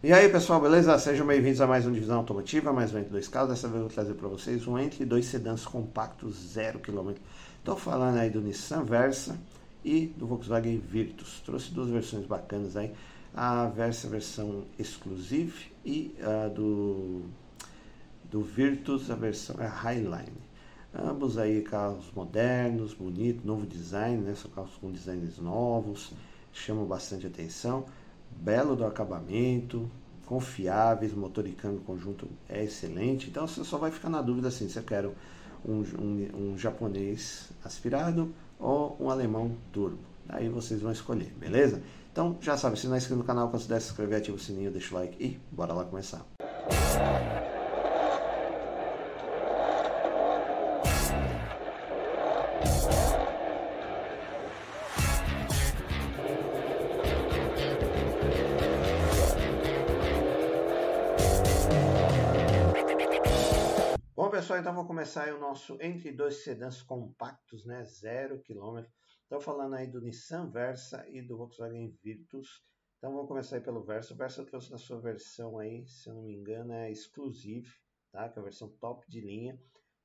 E aí pessoal, beleza? Sejam bem-vindos a mais um Divisão Automotiva, mais um Entre Dois Carros. Dessa vez eu vou trazer para vocês um Entre Dois Sedãs compactos 0 km. Estou falando aí do Nissan Versa e do Volkswagen Virtus. Trouxe duas versões bacanas aí. A Versa versão Exclusive e a do, do Virtus, a versão é Highline. Ambos aí carros modernos, bonitos, novo design, né? São carros com designs novos, chamam bastante atenção belo do acabamento, confiáveis, motor e câmbio conjunto é excelente. Então você só vai ficar na dúvida assim, se eu quero um, um, um japonês aspirado ou um alemão turbo. Aí vocês vão escolher, beleza? Então já sabe, se não é inscrito no canal, considere se inscrever, ativa o sininho, deixa o like e bora lá começar. Começar o nosso entre dois sedãs compactos, né, zero quilômetro. Estou falando aí do Nissan Versa e do Volkswagen Virtus. Então vamos começar aí pelo Versa. O Versa trouxe na sua versão aí, se eu não me engano, é Exclusive, tá? Que é a versão top de linha.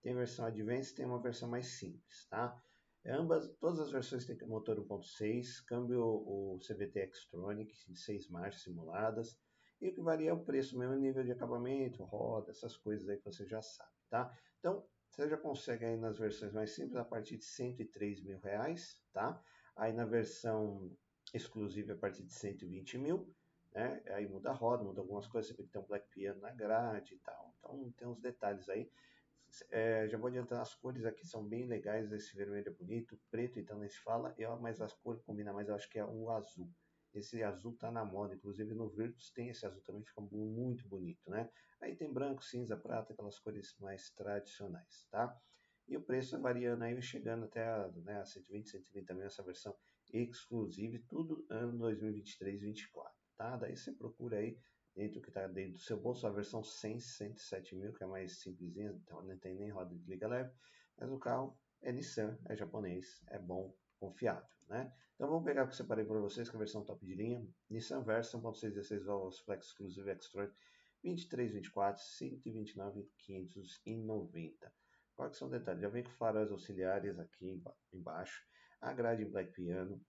Tem versão Advanced, tem uma versão mais simples, tá? Ambas, todas as versões têm motor 1.6, câmbio o CVT Xtronic de 6 marchas simuladas. E o que varia é o preço, mesmo nível de acabamento, roda, essas coisas aí que você já sabe tá? Então, você já consegue aí nas versões mais simples a partir de 103 mil reais, tá? Aí na versão exclusiva a partir de 120 mil, né? Aí muda a roda, muda algumas coisas, você tem que ter um black piano na grade e tal. Então tem uns detalhes aí. É, já vou adiantar, as cores aqui são bem legais, esse vermelho é bonito, preto então nem se fala, eu, mas as cores combinam mais, eu acho que é o azul. Esse azul tá na moda, inclusive no Virtus tem esse azul também, fica muito bonito, né? Aí tem branco, cinza, prata, aquelas cores mais tradicionais, tá? E o preço variando aí, chegando até a, né, a 120, 130 mil essa versão exclusiva, tudo ano 2023, 2024, tá? Daí você procura aí dentro que está dentro do seu bolso a versão 100, 107 mil, que é mais simplesinha, então não tem nem roda de liga leve, mas o carro é Nissan, é japonês, é bom, confiável, né? Então vamos pegar o que eu separei para vocês, que é a versão top de linha. Nissan Versa 1.616 válvulas Flex Exclusive Extra 2324 129 590. Quais são os detalhes? Já vem com faróis auxiliares aqui embaixo, a grade em black piano,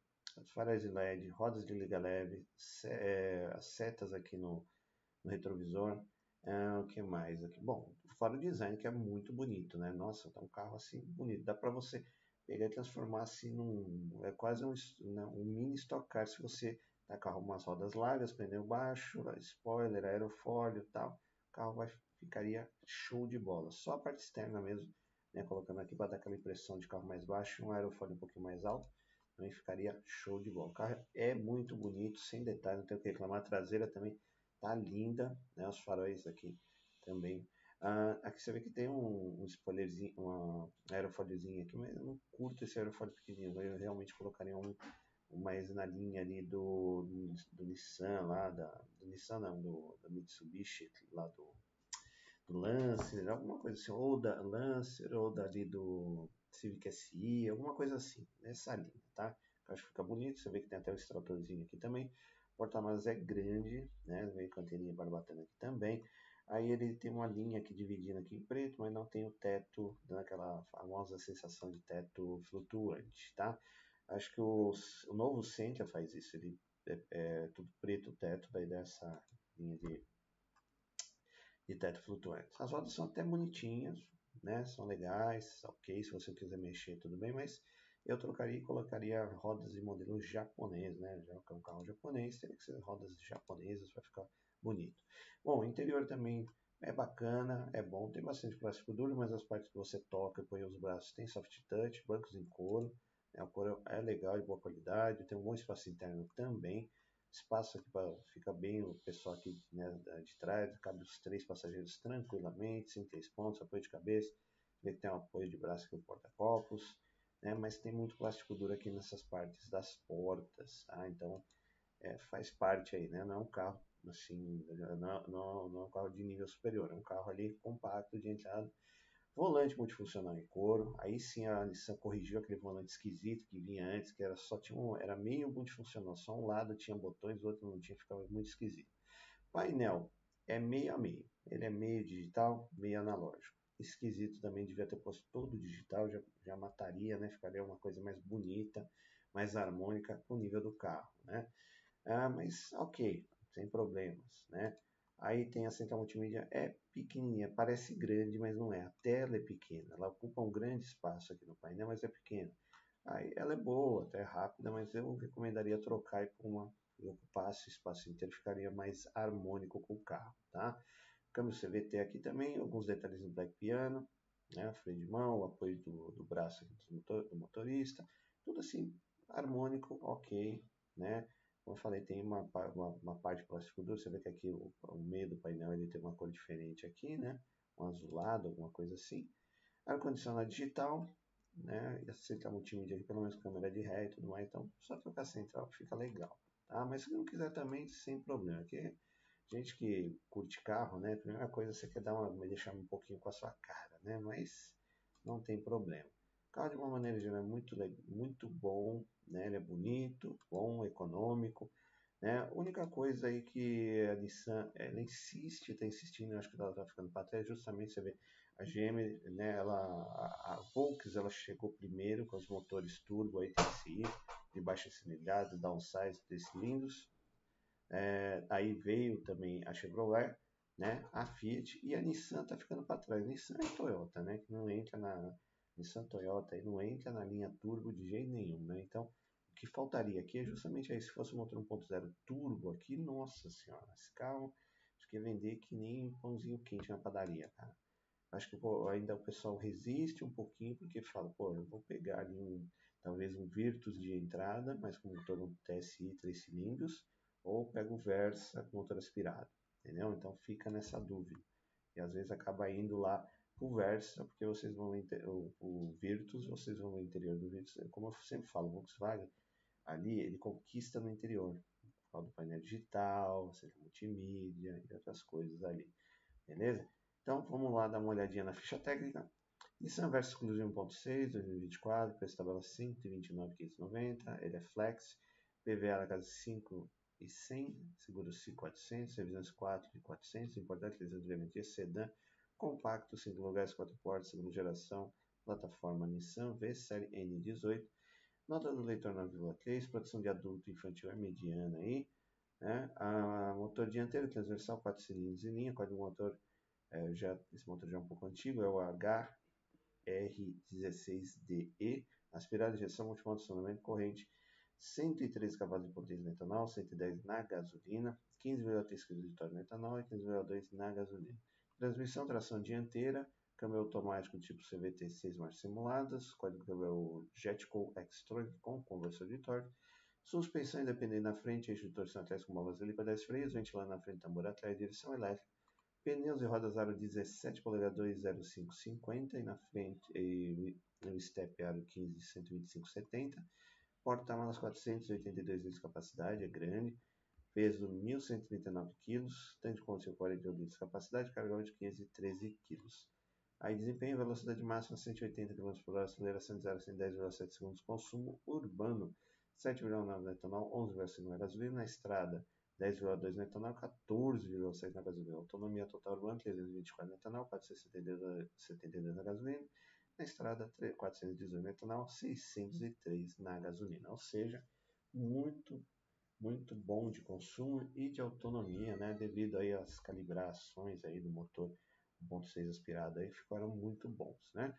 faróis de LED, rodas de liga leve, é, as setas aqui no, no retrovisor. É, o que mais aqui? Bom, o faro design que é muito bonito, né? Nossa, tá um carro assim bonito. Dá para você pegar e transformar assim num. É quase um, né, um mini Stock Car se você tá carro umas rodas largas, pneu baixo, spoiler, aerofólio e tal. O carro vai, ficaria show de bola. Só a parte externa mesmo, né, colocando aqui para dar aquela impressão de carro mais baixo, um aerofólio um pouquinho mais alto, também ficaria show de bola. O carro é muito bonito, sem detalhe, não tem o que reclamar. A traseira também tá linda, né, os faróis aqui também Uh, aqui você vê que tem um, um spoilerzinho, uma aerofóliozinho aqui, mas eu não curto esse aerofólio pequenininho. Eu realmente colocaria um, um mais na linha ali do, do, do, Nissan lá, da, do Nissan não, do, da Mitsubishi lá do, do Lancer, alguma coisa assim, ou da Lancer, ou dali do Civic SI, alguma coisa assim, nessa linha, tá? Eu acho que fica bonito, você vê que tem até o extratorzinho aqui também. O porta-malas é grande, né? Vem com anteirinha barbatana aqui também. Aí ele tem uma linha aqui dividindo aqui em preto, mas não tem o teto, dando aquela famosa sensação de teto flutuante, tá? Acho que o, o novo Sentia faz isso, ele é, é, tudo preto o teto, daí dessa linha de, de teto flutuante. As rodas são até bonitinhas, né? São legais, ok, se você quiser mexer tudo bem, mas eu trocaria e colocaria rodas de modelo japonês, né? Já que é um carro japonês, teria que ser rodas japonesas para ficar bonito. Bom, o interior também é bacana, é bom, tem bastante plástico duro, mas as partes que você toca e põe os braços tem soft touch, bancos em couro, né? o couro é legal, de boa qualidade, tem um bom espaço interno também, espaço aqui para ficar bem o pessoal aqui né, de trás, cabe os três passageiros tranquilamente, sem três pontos, apoio de cabeça, que tem um apoio de braço aqui no porta-copos, né, mas tem muito plástico duro aqui nessas partes das portas, tá? então é, faz parte aí, né? não é um carro assim, não, não, não é um carro de nível superior, é um carro ali compacto de entrada, volante multifuncional em couro, aí sim a Nissan corrigiu aquele volante esquisito que vinha antes, que era só tinha um, era meio multifuncional, só um lado tinha botões, o outro não tinha, ficava muito esquisito. Painel é meio a meio. Ele é meio digital, meio analógico. Esquisito também, devia ter posto todo digital, já, já mataria, né? Ficaria uma coisa mais bonita, mais harmônica com o nível do carro, né? Ah, mas ok, sem problemas, né? Aí tem a central multimídia, é pequenininha, parece grande, mas não é. A tela é pequena, ela ocupa um grande espaço aqui no painel, mas é pequena. Aí ela é boa, até rápida, mas eu recomendaria trocar por uma que ocupasse o espaço inteiro, ficaria mais harmônico com o carro, tá? Câmbio CVT aqui também, alguns detalhes no black piano, né? freio de mão, o apoio do, do braço do, motor, do motorista, tudo assim harmônico, ok, né? Como eu falei, tem uma, uma, uma parte plástico duro, você vê que aqui o, o, meio do painel ele tem uma cor diferente aqui, né? Um azulado, alguma coisa assim. Ar-condicionado digital, né? E a central multimídia aqui, pelo menos câmera de ré e tudo mais, então só trocar central fica legal, tá? Mas se não quiser também, sem problema, aqui gente que curte carro, né? A primeira coisa você quer dar uma, deixar um pouquinho com a sua cara, né? Mas não tem problema. O carro de uma maneira geral é muito, muito bom, né? Ele é bonito, bom, econômico. Né? A única coisa aí que a Nissan ela insiste, está insistindo, acho que ela está ficando para trás, é justamente você vê a GM, né, ela, a, Volks, ela chegou primeiro com os motores turbo aí de baixa cilindrada, downsize, três cilindros. É, aí veio também a Chevrolet, né, a Fiat e a Nissan está ficando para trás. Nissan e Toyota, né, que não entra na Nissan Toyota, aí não entra na linha turbo de jeito nenhum, né? Então o que faltaria aqui é justamente aí, se fosse um motor 1.0 turbo aqui, nossa senhora, esse carro acho que ia vender que nem pãozinho quente na padaria, cara. Acho que pô, ainda o pessoal resiste um pouquinho porque fala, pô, eu vou pegar ali um, talvez um Virtus de entrada, mas com motor um TSI 3 cilindros, ou pego o Versa com motor aspirado, entendeu? Então fica nessa dúvida. E às vezes acaba indo lá o Versa, porque vocês vão o, o Virtus, vocês vão no interior do Virtus, como eu sempre falo, Volkswagen ali ele conquista no interior, por causa do painel digital, seja multimídia e outras coisas ali, beleza? Então vamos lá dar uma olhadinha na ficha técnica. Nissan Versa Exclusive 1.6, 2024, preço tabela 129.590, ele é flex, PVA na casa 5 e 100, seguro 400, revisões 4 de 400, importante que eles garantia sedã, compacto, 5 lugares, 4 portas, segunda geração, plataforma Nissan V, série N18, Nota do leitor 9,3, produção de adulto infantil é mediana aí. Né? A motor dianteiro transversal 4 cilindros em linha, código motor, é, já, esse motor já é um pouco antigo, é o HR16DE, aspirado, injeção, multimodo, acionamento, corrente, 113 cavalos de potência no etanol, 110 na gasolina, 15,3 kg de torque no etanol e 15,2 na gasolina. Transmissão, tração dianteira, câmbio automático tipo CVT6 marchas simuladas, código câmbio é Jetco X-Tronic com conversor de torque, suspensão independente na frente, eixo de torção atrás com ali para 10 freios, ventilando na frente, tambor atrás, direção elétrica, pneus e rodas aro 17 polegadas 20550 e na frente e, o step aro 15 12570, porta-malas 482 litros de capacidade, é grande, peso 1.139 kg, tanque de combustível 48 litros de capacidade, carga de 513 kg. Aí desempenho, velocidade máxima 180 km por hora, aceleração de 0 a 110,7 segundos, consumo urbano 7,9 no etanol, 11,5 na gasolina, na estrada 10,2 no etanol, 14,6 na gasolina. Autonomia total urbana 324 no etanol, 472 na gasolina, na estrada 418 no etanol, 603 na gasolina. Ou seja, muito muito bom de consumo e de autonomia, né, devido aí às calibrações aí do motor 1.6 aspirado aí ficaram muito bons, né?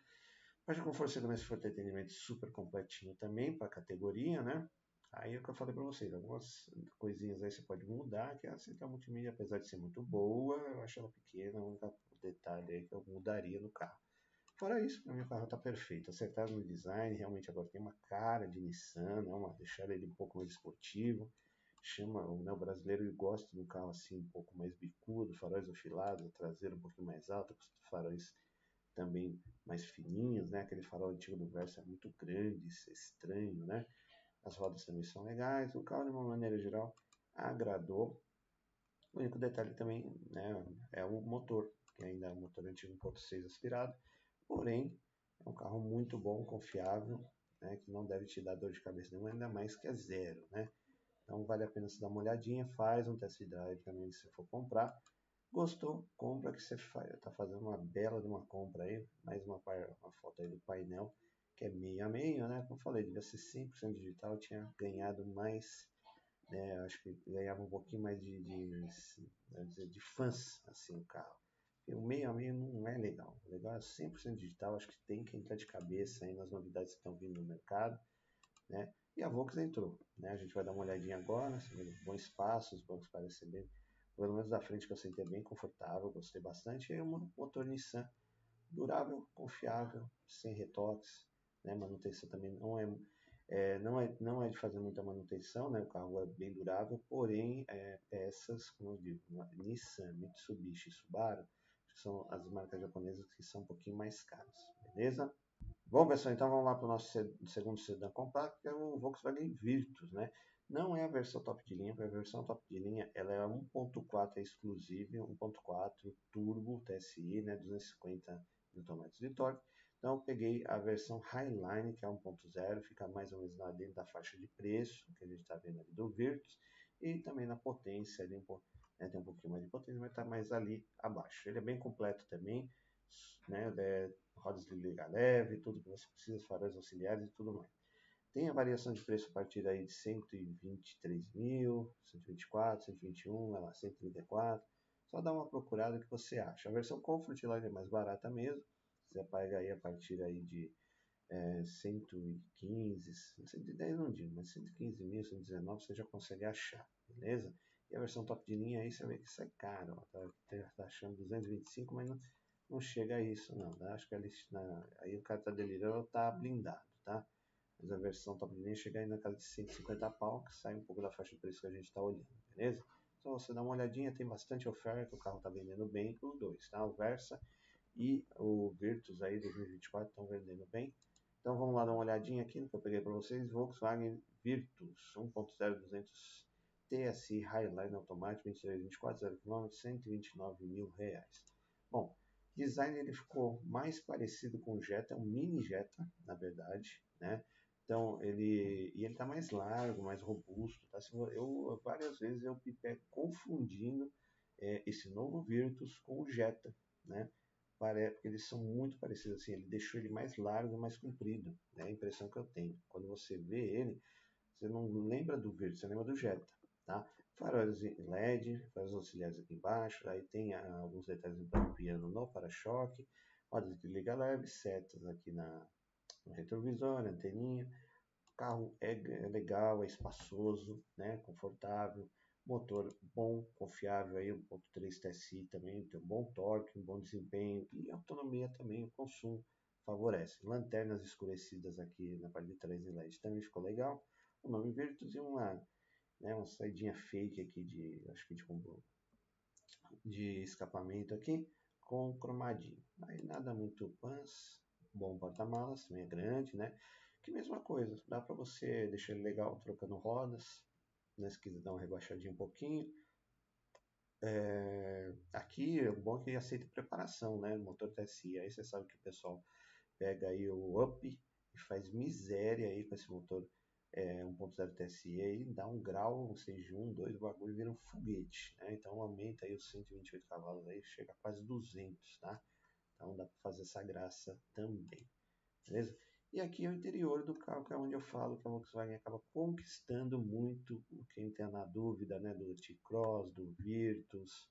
Parte de conforto, segurança e entretenimento super completinho também para a categoria, né? Aí é o que eu falei para vocês, algumas coisinhas aí você pode mudar, que a central multimídia, apesar de ser muito boa, eu acho ela pequena, o único detalhe aí que eu mudaria no carro. Fora isso, o carro está perfeito, acertado no design, realmente agora tem uma cara de Nissan, né? uma, deixar ele um pouco mais esportivo, chama, né, o brasileiro gosta de um carro assim um pouco mais bicudo, faróis afilados, traseiro um pouquinho mais alto, faróis também mais fininhos, né? Aquele farol antigo do Versa é muito grande, é estranho, né? As rodas também são legais, o carro de uma maneira geral agradou. O único detalhe também né, é o motor, que ainda é um motor antigo 1.6 aspirado, porém é um carro muito bom, confiável, né, que não deve te dar dor de cabeça nenhuma, ainda mais que é zero, né? Então vale a pena você dar uma olhadinha, faz um test drive também se for comprar. Gostou? Compra que você está fazendo uma bela de uma compra aí. Mais uma, uma foto aí do painel, que é meio a meio, né? Como eu falei, devia ser 100% digital, tinha ganhado mais, né? Acho que ganhava um pouquinho mais de, de, de fãs, assim, o carro. O meio a meio não é legal. O legal é 100% digital, acho que tem que entrar de cabeça aí nas novidades que estão vindo no mercado, né? E a Volks entrou, né? A gente vai dar uma olhadinha agora, bom espaço, os bancos parecem bem pelo menos da frente que eu sentei bem confortável, gostei bastante. E um motor Nissan durável, confiável, sem retoques, né? Manutenção também não é, é, não é não é de fazer muita manutenção, né? O carro é bem durável, porém é, peças, como eu digo, Nissan, Mitsubishi, Subaru, que são as marcas japonesas que são um pouquinho mais caras, beleza? Bom, pessoal, então vamos lá para o nosso segundo sedã compacto, que é o Volkswagen Virtus, né? Não é a versão top de linha, a versão top de linha ela é 1.4 exclusiva, 1.4 turbo TSI, né, 250 Nm de torque. Então eu peguei a versão Highline, que é 1.0, fica mais ou menos lá dentro da faixa de preço que a gente está vendo ali do Virtus, e também na potência, ali, né, tem um pouquinho mais de potência, mas está mais ali abaixo. Ele é bem completo também, né, é, rodas de liga leve, tudo que você precisa, faróis auxiliares e tudo mais. Tem a variação de preço a partir aí de 123 mil, 124, 121, ela 134. Só dá uma procurada que você acha. A versão Comfort é mais barata mesmo. Você paga aí a partir aí de é, 115, 110 não digo, mas 115 mil, 119 você já consegue achar, beleza? E a versão top de linha aí você vê que sai caro, ó, tá, tá achando 225, mas não, não chega a isso não, tá? Acho que ali, na, aí o cara tá delirando, tá blindado, tá? Mas a versão top de linha chega aí na casa de 150 pau, que sai um pouco da faixa de preço que a gente está olhando, beleza? Então você dá uma olhadinha, tem bastante oferta, o carro está vendendo bem, os dois, tá? O Versa e o Virtus aí 2024 estão vendendo bem. Então vamos lá dar uma olhadinha aqui no que eu peguei para vocês. Volkswagen Virtus 1.0 200 TSI Highline automático 23 24 0 km 129 mil reais. Bom, design ele ficou mais parecido com o Jetta, um mini Jetta, na verdade, né? Então, ele, e ele está mais largo, mais robusto. Tá? Eu, várias vezes eu me pego confundindo é, esse novo Virtus com o Jetta, né? Porque eles são muito parecidos assim. Ele deixou ele mais largo, mais comprido. Né? A impressão que eu tenho. Quando você vê ele, você não lembra do Virtus, você lembra do Jetta, tá? Faróis LED, faróis auxiliares aqui embaixo. Aí tem ah, alguns detalhes do piano no para-choque. Rodas de liga leve, setas aqui na, no retrovisor, anteninha. O carro é, é legal, é espaçoso, né, confortável, motor bom, confiável aí, 1.3 TSI também, tem um bom torque, um bom desempenho e autonomia também, o consumo favorece. Lanternas escurecidas aqui na parte de trás em LED também ficou legal. O nome Virtus e uma, né, uma saidinha fake aqui de, acho que de, de escapamento aqui com cromadinho. Aí nada muito pans, bom porta-malas, também é grande, né? Que mesma coisa, dá para você deixar ele legal trocando rodas, né? Se quiser dar uma rebaixadinha um pouquinho. É, aqui o bom é que aceita preparação, né? Motor TSI, aí você sabe que o pessoal pega aí o Up e faz miséria aí com esse motor é, 1.0 TSI aí, dá um grau, um, dois, o bagulho vira um foguete, né? Então aumenta aí os 128 cavalos aí, chega a quase 200, tá? Então dá para fazer essa graça também. Beleza? E aqui é o interior do carro, que é onde eu falo que a Volkswagen acaba conquistando muito quem tem na dúvida né, do T-Cross, do Virtus,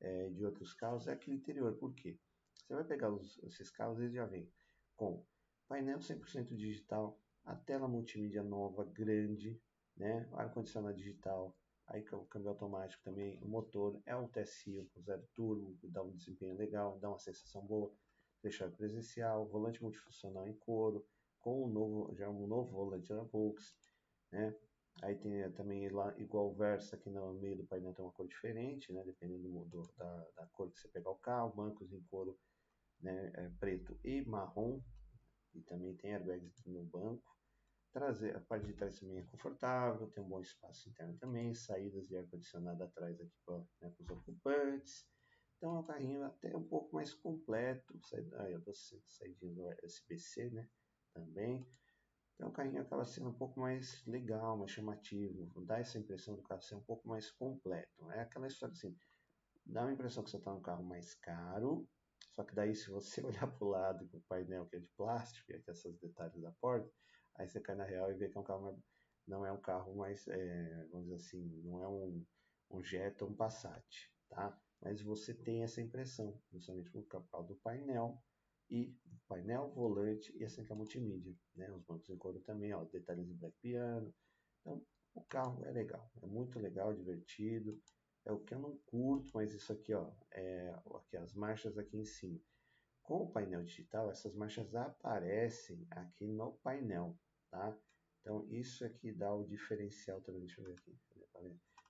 é, de outros carros, é aquele interior. Por quê? Você vai pegar os, esses carros, eles já vêm com painel 100% digital, a tela multimídia nova, grande, né, ar-condicionado digital, Aí o câmbio automático também, o motor é um TSI com zero turbo, dá um desempenho legal, dá uma sensação boa. Fechado presencial, volante multifuncional em couro, com um novo, já um novo volante na Volks, né? Aí tem também lá, igual o Versa, aqui no meio do painel tem uma cor diferente, né? Dependendo do, da, da cor que você pegar o carro, bancos em couro né? É, preto e marrom, e também tem airbags no banco. Trazer, a parte de trás também é confortável, tem um bom espaço interno também, saídas de ar-condicionado atrás aqui para né, os ocupantes. Então é um carrinho até um pouco mais completo, aí eu tô saidinho do SBC, né, também. Então o carrinho acaba sendo um pouco mais legal, mais chamativo, dá essa impressão do carro ser um pouco mais completo. É aquela história assim, dá uma impressão que você está num carro mais caro, só que daí se você olhar para o lado com o painel que é de plástico, e aqui detalhes da porta, aí você cai na real e vê que é um carro não é um carro mais, é, vamos dizer assim, não é um, um Jetta um Passat, tá? Mas você tem essa impressão, justamente por causa do painel e painel, volante e a central multimídia, né? Os bancos em couro também, ó, detalhes em black piano. Então, o carro é legal, é muito legal, divertido. É o que eu não curto, mas isso aqui, ó, é aqui as marchas aqui em cima. Com o painel digital, essas marchas aparecem aqui no painel, tá? Então, isso aqui dá o diferencial também. Deixa eu ver aqui.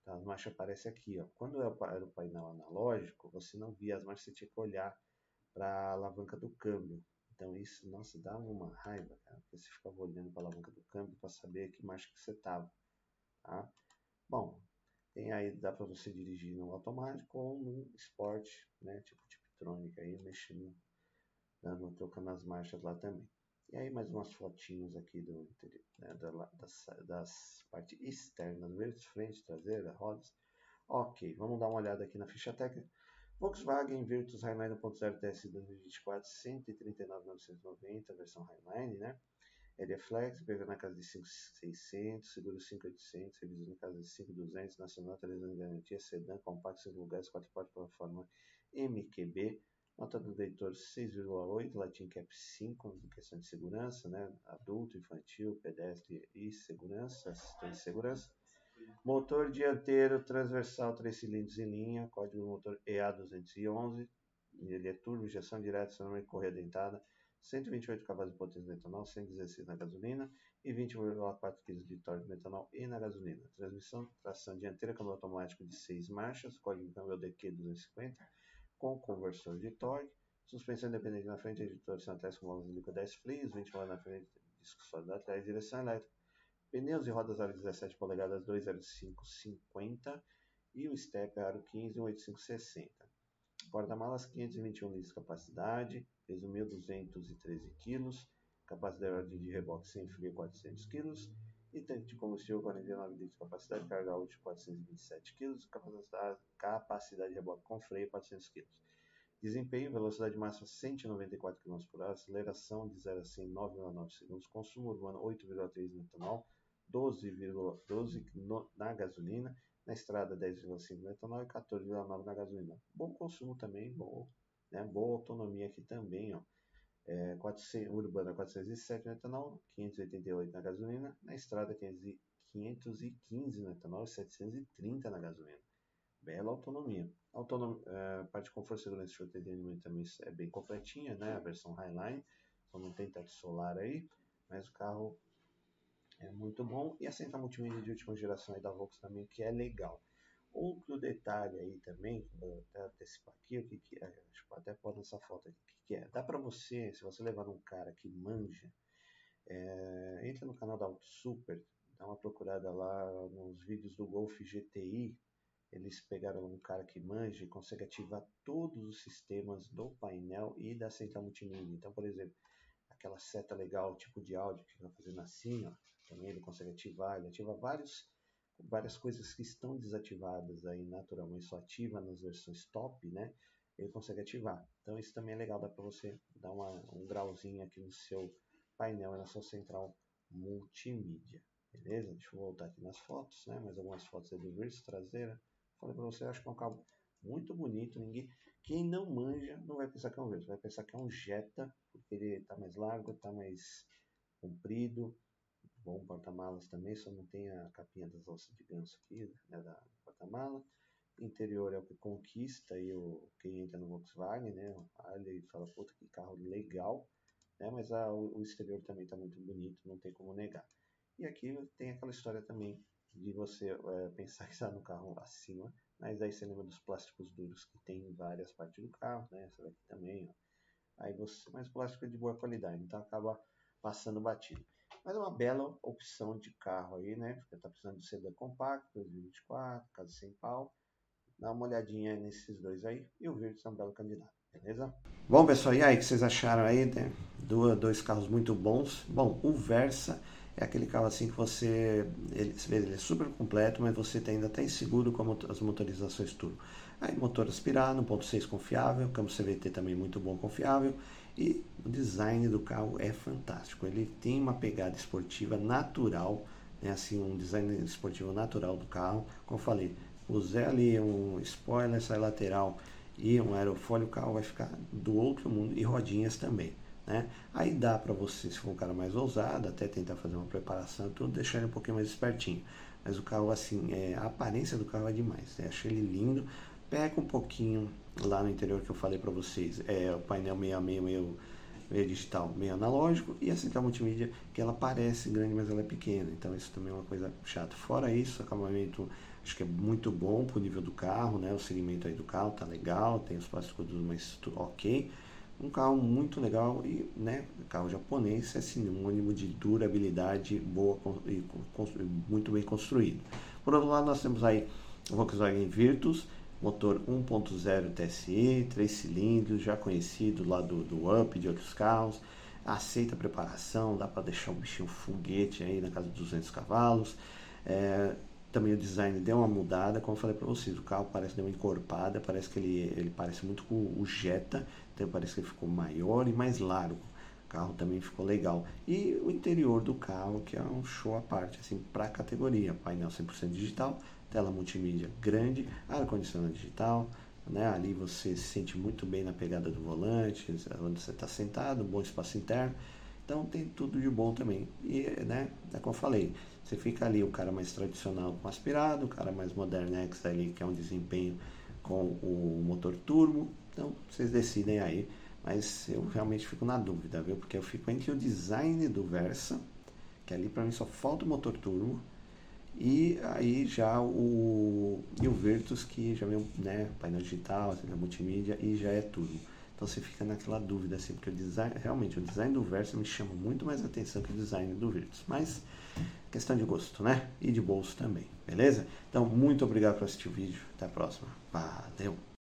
As marchas aparecem aqui, ó. Quando era o painel analógico, você não via as marchas, você tinha que olhar para a alavanca do câmbio. Então isso, nossa, dá uma raiva, cara, porque você ficava olhando para a alavanca do câmbio para saber que marcha que você estava, tá? Bom, tem aí, dá para você dirigir no automático ou no Sport, né, tipo Tiptronic aí, mexendo, dando, trocando as marchas lá também. E aí mais umas fotinhos aqui do né, das, das partes externas, frente, traseira, rodas. Ok, vamos dar uma olhada aqui na ficha técnica. Volkswagen Virtus Highline 1.0 TS 2024, 139.990, versão Highline, né? Ele é flex, PV na casa de 5.600, seguro 5.800, revisão na casa de 5.200, nacional, televisão de garantia, sedã, compacto, 5 lugares, 4 portas, plataforma MQB, nota do leitor 6,8, Latin Cap 5, em questão de segurança, né? Adulto, infantil, pedestre e segurança, assistente de segurança. Motor dianteiro transversal 3 cilindros em linha, código motor EA211. Ele é turbo, injeção direta, sonora e correia dentada. 128 cavalos de potência no etanol, 116 na gasolina e 20,4 kg de torque no etanol e na gasolina. Transmissão, tração dianteira, câmbio automático de 6 marchas, código câmbio DQ 250, com conversor de torque. Suspensão independente na frente, editor atrás com válvulas de líquido 10 flios, 20 na frente, disco sólido atrás, direção elétrica. Pneus e rodas aro 17 polegadas 20550 e o step aro 15 18560. Porta-malas 521 litros de capacidade, peso 1.213 kg, capacidade de reboque sem freio 400 kg tanque de combustível 49 litros de capacidade, carga útil 427 kg, capacidade, capacidade de reboque com freio 400 kg. Desempenho, velocidade máxima 194 km por hora, aceleração de 0 a 100 9,9 segundos, consumo urbano 8,3 no etanol, 12,12 na gasolina, na estrada 10,5 no etanol e 14,9 na gasolina. Bom consumo também, bom, né? boa autonomia aqui também, ó. É, 400, urbana 407 no etanol, 588 na gasolina, na estrada 515 no etanol e 730 na gasolina. Bela autonomia. Autonom, é, parte de conforto, segurança e entretenimento também é bem completinha, né? A versão Highline, só não tem teto solar aí, mas o carro é muito bom. E a central multimídia de última geração aí da Vox também, que é legal. Outro detalhe aí também, vou até antecipar aqui, o que, que é, acho que até pôr nessa foto aqui, o que, que é? Dá para você, se você levar um cara que manja, é, entra no canal da Auto Super, dá uma procurada lá nos vídeos do Golf GTI, eles pegaram um cara que manja e consegue ativar todos os sistemas do painel e da central multimídia. Então, por exemplo, aquela seta legal, tipo de áudio que vai fazendo assim, ó, também ele consegue ativar, ele ativa vários, várias coisas que estão desativadas aí naturalmente, só ativa nas versões top, né? Ele consegue ativar. Então isso também é legal, dá para você dar uma, um grauzinho aqui no seu painel, na sua central multimídia. Beleza? Deixa eu voltar aqui nas fotos, né? Mais algumas fotos aí do verso traseira. Falei para você, acho que é um carro muito bonito. Ninguém, quem não manja não vai pensar que é um verso, vai pensar que é um Jetta, porque ele está mais largo, está mais comprido, bom porta-malas também, só não tem a capinha das alças de ganso aqui, né, da porta-mala. Interior é o que conquista aí o, quem entra no Volkswagen, né? Olha e fala, puta que carro legal, né? Mas a, o, o exterior também está muito bonito, não tem como negar. E aqui tem aquela história também de você é, pensar que está no carro acima, mas aí você lembra dos plásticos duros que tem em várias partes do carro, né? Essa daqui também, ó. Aí você, mas plástico é de boa qualidade, então acaba passando batido. Mas é uma bela opção de carro aí, né? Porque tá precisando de sedã compacto, 2024, casa sem pau. dá uma olhadinha nesses dois aí e o Virtus é um belo candidato, beleza? Bom, pessoal, e aí, o que vocês acharam aí? Né? Dois, dois carros muito bons. Bom, o Versa é aquele carro assim que você, ele, ele é super completo, mas você ainda está inseguro com as motorizações turbo. Aí motor aspirado, 1.6 confiável, câmbio CVT também muito bom, confiável. E o design do carro é fantástico. Ele tem uma pegada esportiva natural, né? assim, um design esportivo natural do carro. Como eu falei, usei ali um spoiler, sai lateral e um aerofólio, o carro vai ficar do outro mundo e rodinhas também. Né? Aí dá para você, se for um cara mais ousado, até tentar fazer uma preparação, tudo deixar ele um pouquinho mais espertinho. Mas o carro, assim, é, a aparência do carro é demais. Né? Achei ele lindo. Pega um pouquinho lá no interior que eu falei para vocês. É o painel meio, meio, meio, digital, meio analógico. E a central multimídia, que ela parece grande, mas ela é pequena. Então isso também é uma coisa chata. Fora isso, acabamento acho que é muito bom pro nível do carro, né? O segmento aí do carro tá legal, tem os plásticos mais ok um carro muito legal e né, carro japonês é sinônimo de durabilidade boa e muito bem construído. Por outro lado, nós temos aí o Volkswagen Virtus, motor 1.0 TSI, 3 cilindros, já conhecido lá do, do Up, de outros carros, aceita preparação, dá para deixar o bichinho foguete aí na casa de 200 cavalos. É, também o design deu uma mudada, como eu falei para vocês, o carro parece deu uma encorpada, parece que ele, ele parece muito com o Jetta, então parece que ele ficou maior e mais largo. O carro também ficou legal. E o interior do carro, que é um show à parte, assim, para a categoria. Painel 100% digital, tela multimídia grande, ar-condicionado digital, né? Ali você se sente muito bem na pegada do volante, onde você está sentado, bom espaço interno. Então tem tudo de bom também. E, né, é como eu falei, você fica ali o cara mais tradicional com aspirado, o cara mais modernex ali, que é um desempenho com o motor turbo. Então, vocês decidem aí. Mas eu realmente fico na dúvida, viu? Porque eu fico entre o design do Versa, que ali para mim só falta o motor turbo, e aí já o, e o Virtus, que já vem né, painel digital, assim, multimídia, e já é turbo. Então você fica naquela dúvida, assim, porque o design, realmente, o design do Versa me chama muito mais atenção que o design do Virtus. Mas, questão de gosto, né? E de bolso também, beleza? Então, muito obrigado por assistir o vídeo. Até a próxima. Valeu!